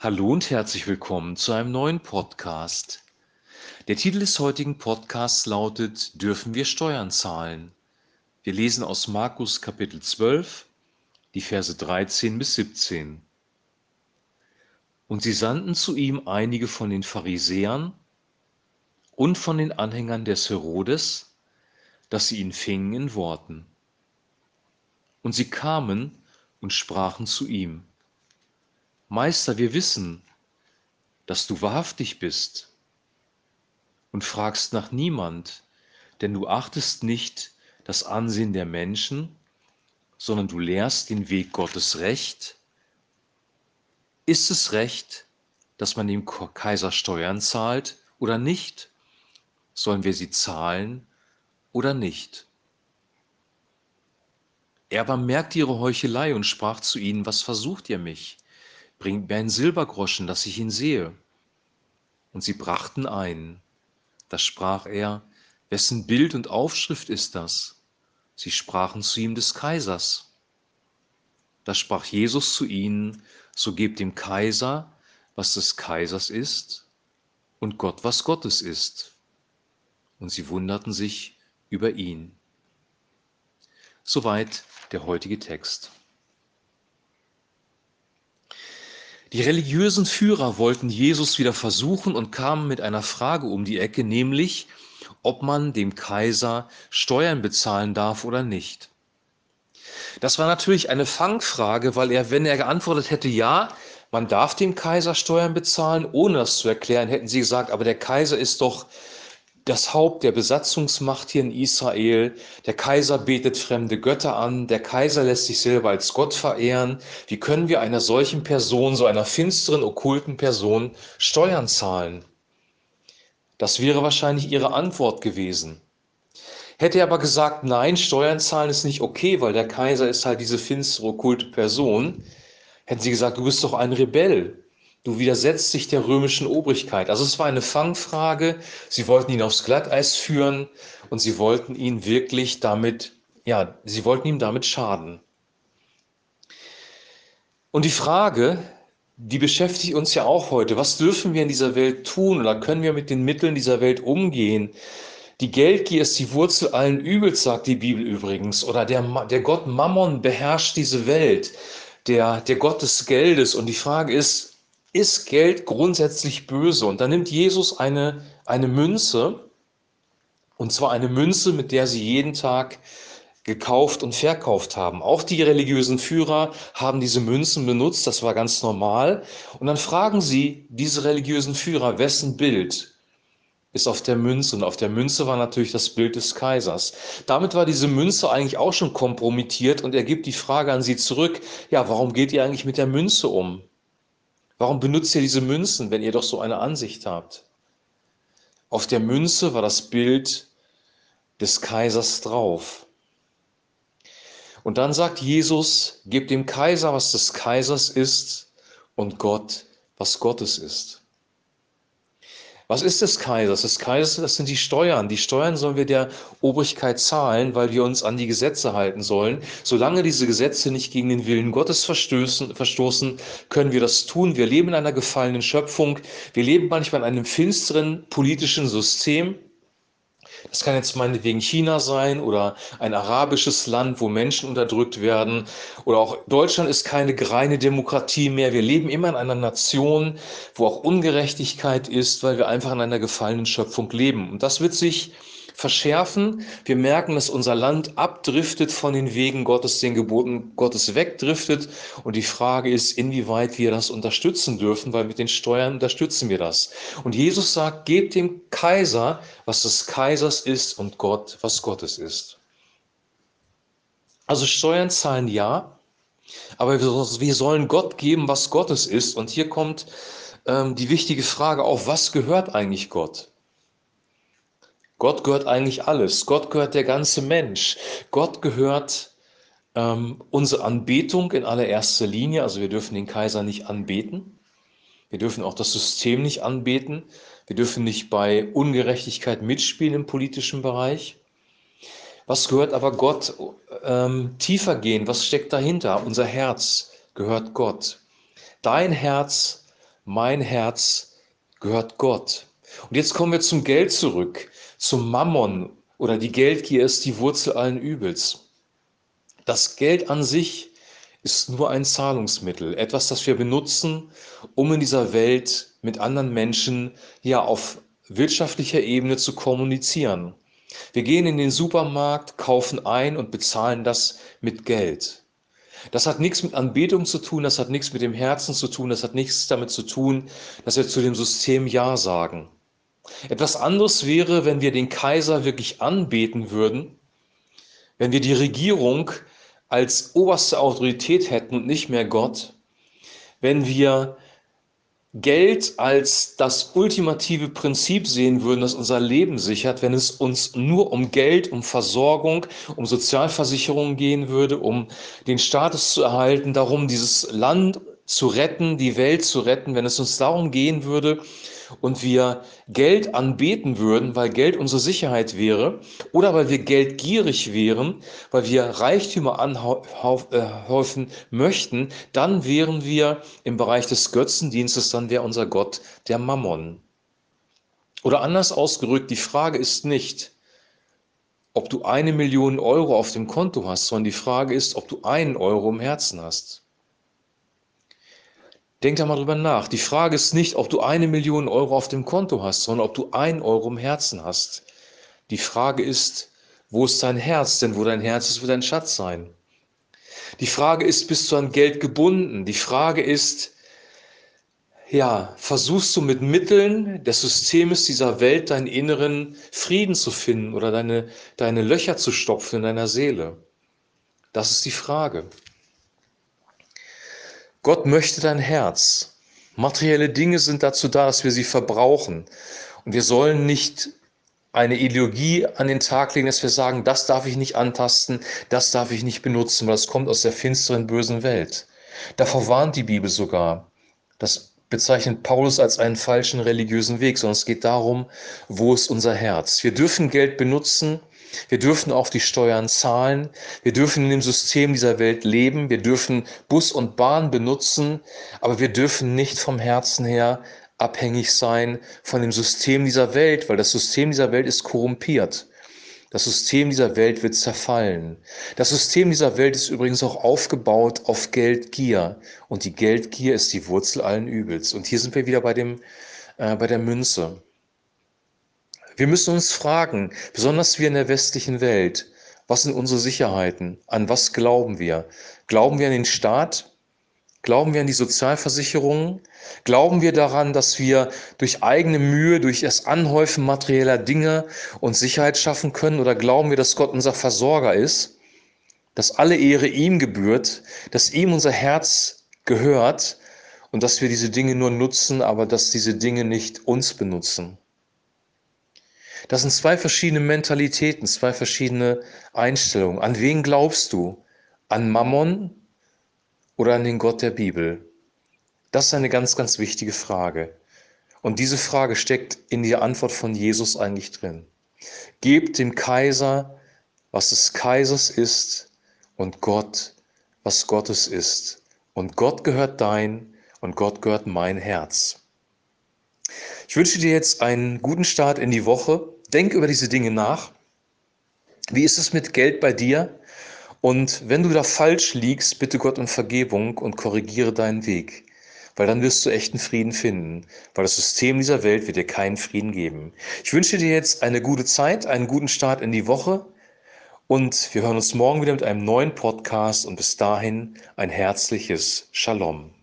Hallo und herzlich willkommen zu einem neuen Podcast. Der Titel des heutigen Podcasts lautet Dürfen wir Steuern zahlen? Wir lesen aus Markus Kapitel 12, die Verse 13 bis 17. Und sie sandten zu ihm einige von den Pharisäern und von den Anhängern des Herodes, dass sie ihn fingen in Worten. Und sie kamen und sprachen zu ihm Meister, wir wissen, dass du wahrhaftig bist und fragst nach niemand, denn du achtest nicht das Ansehen der Menschen, sondern du lehrst den Weg Gottes recht. Ist es recht, dass man dem Kaiser Steuern zahlt oder nicht? Sollen wir sie zahlen oder nicht? Er aber merkte ihre Heuchelei und sprach zu ihnen, was versucht ihr mich? Bringt mir ein Silbergroschen, dass ich ihn sehe. Und sie brachten ein. Da sprach er, wessen Bild und Aufschrift ist das? Sie sprachen zu ihm des Kaisers. Da sprach Jesus zu ihnen, so gebt dem Kaiser, was des Kaisers ist, und Gott, was Gottes ist. Und sie wunderten sich über ihn. Soweit der heutige Text. Die religiösen Führer wollten Jesus wieder versuchen und kamen mit einer Frage um die Ecke, nämlich, ob man dem Kaiser Steuern bezahlen darf oder nicht. Das war natürlich eine Fangfrage, weil er, wenn er geantwortet hätte, ja, man darf dem Kaiser Steuern bezahlen, ohne das zu erklären, hätten sie gesagt, aber der Kaiser ist doch das Haupt der Besatzungsmacht hier in Israel. Der Kaiser betet fremde Götter an. Der Kaiser lässt sich selber als Gott verehren. Wie können wir einer solchen Person, so einer finsteren, okkulten Person, Steuern zahlen? Das wäre wahrscheinlich ihre Antwort gewesen. Hätte er aber gesagt, nein, Steuern zahlen ist nicht okay, weil der Kaiser ist halt diese finstere, okkulte Person, hätten sie gesagt, du bist doch ein Rebell. Du widersetzt dich der römischen Obrigkeit. Also es war eine Fangfrage. Sie wollten ihn aufs Glatteis führen und sie wollten ihn wirklich damit, ja, sie wollten ihm damit schaden. Und die Frage, die beschäftigt uns ja auch heute. Was dürfen wir in dieser Welt tun oder können wir mit den Mitteln dieser Welt umgehen? Die Geldgier ist die Wurzel allen Übels, sagt die Bibel übrigens. Oder der, der Gott Mammon beherrscht diese Welt, der, der Gott des Geldes. Und die Frage ist, ist Geld grundsätzlich böse? Und da nimmt Jesus eine, eine Münze, und zwar eine Münze, mit der sie jeden Tag gekauft und verkauft haben. Auch die religiösen Führer haben diese Münzen benutzt, das war ganz normal. Und dann fragen sie diese religiösen Führer, wessen Bild ist auf der Münze? Und auf der Münze war natürlich das Bild des Kaisers. Damit war diese Münze eigentlich auch schon kompromittiert und er gibt die Frage an sie zurück, ja, warum geht ihr eigentlich mit der Münze um? Warum benutzt ihr diese Münzen, wenn ihr doch so eine Ansicht habt? Auf der Münze war das Bild des Kaisers drauf. Und dann sagt Jesus, gebt dem Kaiser, was des Kaisers ist, und Gott, was Gottes ist. Was ist des Kaisers? Des Kaisers, das sind die Steuern. Die Steuern sollen wir der Obrigkeit zahlen, weil wir uns an die Gesetze halten sollen. Solange diese Gesetze nicht gegen den Willen Gottes verstoßen, verstoßen, können wir das tun. Wir leben in einer gefallenen Schöpfung. Wir leben manchmal in einem finsteren politischen System. Das kann jetzt meinetwegen China sein oder ein arabisches Land, wo Menschen unterdrückt werden. Oder auch Deutschland ist keine reine Demokratie mehr. Wir leben immer in einer Nation, wo auch Ungerechtigkeit ist, weil wir einfach in einer gefallenen Schöpfung leben. Und das wird sich verschärfen. Wir merken, dass unser Land abdriftet von den Wegen Gottes, den Geboten Gottes wegdriftet. Und die Frage ist, inwieweit wir das unterstützen dürfen, weil mit den Steuern unterstützen wir das. Und Jesus sagt, gebt dem Kaiser, was des Kaisers ist und Gott, was Gottes ist. Also Steuern zahlen ja, aber wir sollen Gott geben, was Gottes ist. Und hier kommt ähm, die wichtige Frage auf, was gehört eigentlich Gott? Gott gehört eigentlich alles. Gott gehört der ganze Mensch. Gott gehört ähm, unsere Anbetung in allererster Linie. Also wir dürfen den Kaiser nicht anbeten. Wir dürfen auch das System nicht anbeten. Wir dürfen nicht bei Ungerechtigkeit mitspielen im politischen Bereich. Was gehört aber Gott ähm, tiefer gehen? Was steckt dahinter? Unser Herz gehört Gott. Dein Herz mein Herz gehört Gott. Und jetzt kommen wir zum Geld zurück, zum Mammon oder die Geldgier ist die Wurzel allen Übels. Das Geld an sich ist nur ein Zahlungsmittel, etwas, das wir benutzen, um in dieser Welt mit anderen Menschen ja auf wirtschaftlicher Ebene zu kommunizieren. Wir gehen in den Supermarkt, kaufen ein und bezahlen das mit Geld. Das hat nichts mit Anbetung zu tun, das hat nichts mit dem Herzen zu tun, das hat nichts damit zu tun, dass wir zu dem System Ja sagen. Etwas anderes wäre, wenn wir den Kaiser wirklich anbeten würden, wenn wir die Regierung als oberste Autorität hätten und nicht mehr Gott, wenn wir Geld als das ultimative Prinzip sehen würden, das unser Leben sichert, wenn es uns nur um Geld, um Versorgung, um Sozialversicherung gehen würde, um den Status zu erhalten, darum, dieses Land zu retten, die Welt zu retten, wenn es uns darum gehen würde, und wir Geld anbeten würden, weil Geld unsere Sicherheit wäre, oder weil wir geldgierig wären, weil wir Reichtümer anhäufen möchten, dann wären wir im Bereich des Götzendienstes, dann wäre unser Gott der Mammon. Oder anders ausgerückt, die Frage ist nicht, ob du eine Million Euro auf dem Konto hast, sondern die Frage ist, ob du einen Euro im Herzen hast. Denk da mal drüber nach. Die Frage ist nicht, ob du eine Million Euro auf dem Konto hast, sondern ob du ein Euro im Herzen hast. Die Frage ist, wo ist dein Herz? Denn wo dein Herz ist, wird dein Schatz sein. Die Frage ist, bist du an Geld gebunden? Die Frage ist, ja, versuchst du mit Mitteln des Systems dieser Welt deinen inneren Frieden zu finden oder deine, deine Löcher zu stopfen in deiner Seele? Das ist die Frage. Gott möchte dein Herz. Materielle Dinge sind dazu da, dass wir sie verbrauchen. Und wir sollen nicht eine Ideologie an den Tag legen, dass wir sagen, das darf ich nicht antasten, das darf ich nicht benutzen, weil das kommt aus der finsteren, bösen Welt. Davor warnt die Bibel sogar. Das bezeichnet Paulus als einen falschen religiösen Weg, sondern es geht darum, wo ist unser Herz. Wir dürfen Geld benutzen, wir dürfen auch die Steuern zahlen. Wir dürfen in dem System dieser Welt leben. Wir dürfen Bus und Bahn benutzen. Aber wir dürfen nicht vom Herzen her abhängig sein von dem System dieser Welt, weil das System dieser Welt ist korrumpiert. Das System dieser Welt wird zerfallen. Das System dieser Welt ist übrigens auch aufgebaut auf Geldgier. Und die Geldgier ist die Wurzel allen Übels. Und hier sind wir wieder bei, dem, äh, bei der Münze. Wir müssen uns fragen, besonders wir in der westlichen Welt, was sind unsere Sicherheiten? An was glauben wir? Glauben wir an den Staat? Glauben wir an die Sozialversicherungen? Glauben wir daran, dass wir durch eigene Mühe, durch das Anhäufen materieller Dinge uns Sicherheit schaffen können? Oder glauben wir, dass Gott unser Versorger ist? Dass alle Ehre ihm gebührt, dass ihm unser Herz gehört und dass wir diese Dinge nur nutzen, aber dass diese Dinge nicht uns benutzen? Das sind zwei verschiedene Mentalitäten, zwei verschiedene Einstellungen. An wen glaubst du? An Mammon oder an den Gott der Bibel? Das ist eine ganz, ganz wichtige Frage. Und diese Frage steckt in der Antwort von Jesus eigentlich drin. Gebt dem Kaiser, was des Kaisers ist, und Gott, was Gottes ist. Und Gott gehört dein und Gott gehört mein Herz. Ich wünsche dir jetzt einen guten Start in die Woche. Denk über diese Dinge nach. Wie ist es mit Geld bei dir? Und wenn du da falsch liegst, bitte Gott um Vergebung und korrigiere deinen Weg. Weil dann wirst du echten Frieden finden. Weil das System dieser Welt wird dir keinen Frieden geben. Ich wünsche dir jetzt eine gute Zeit, einen guten Start in die Woche. Und wir hören uns morgen wieder mit einem neuen Podcast. Und bis dahin ein herzliches Shalom.